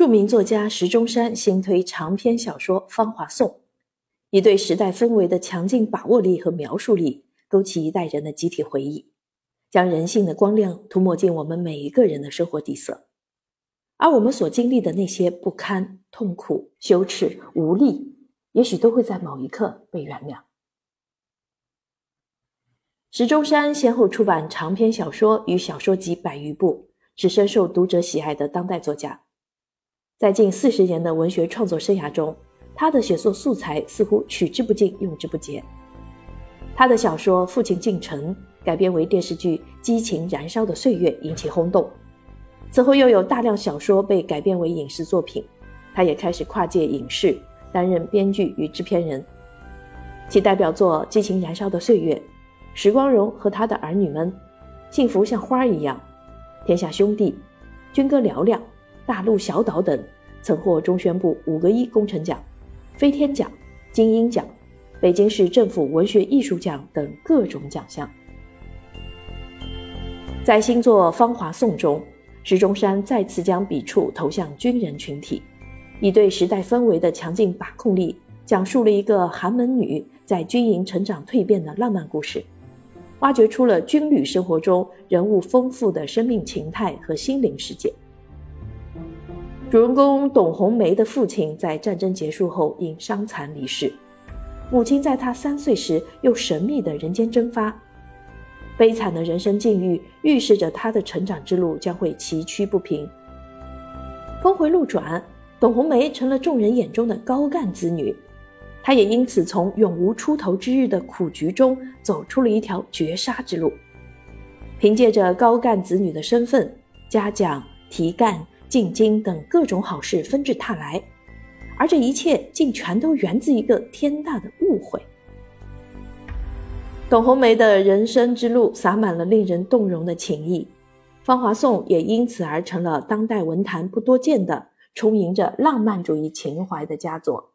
著名作家石钟山新推长篇小说《芳华颂》，以对时代氛围的强劲把握力和描述力，勾起一代人的集体回忆，将人性的光亮涂抹进我们每一个人的生活底色。而我们所经历的那些不堪、痛苦、羞耻、无力，也许都会在某一刻被原谅。石钟山先后出版长篇小说与小说集百余部，是深受读者喜爱的当代作家。在近四十年的文学创作生涯中，他的写作素材似乎取之不尽、用之不竭。他的小说《父亲进城》改编为电视剧《激情燃烧的岁月》，引起轰动。此后又有大量小说被改编为影视作品，他也开始跨界影视，担任编剧与制片人。其代表作《激情燃烧的岁月》《时光荣和他的儿女们》《幸福像花儿一样》《天下兄弟》《军歌嘹亮》《大陆小岛》等，曾获中宣部五个一工程奖、飞天奖、金鹰奖、北京市政府文学艺术奖等各种奖项。在新作《芳华颂》中。石钟山再次将笔触投向军人群体，以对时代氛围的强劲把控力，讲述了一个寒门女在军营成长蜕变的浪漫故事，挖掘出了军旅生活中人物丰富的生命情态和心灵世界。主人公董红梅的父亲在战争结束后因伤残离世，母亲在他三岁时又神秘的人间蒸发。悲惨的人生境遇预示着他的成长之路将会崎岖不平。峰回路转，董红梅成了众人眼中的高干子女，她也因此从永无出头之日的苦局中走出了一条绝杀之路。凭借着高干子女的身份，嘉奖、提干、进京等各种好事纷至沓来，而这一切竟全都源自一个天大的误会。董红梅的人生之路洒满了令人动容的情谊，《芳华颂》也因此而成了当代文坛不多见的充盈着浪漫主义情怀的佳作。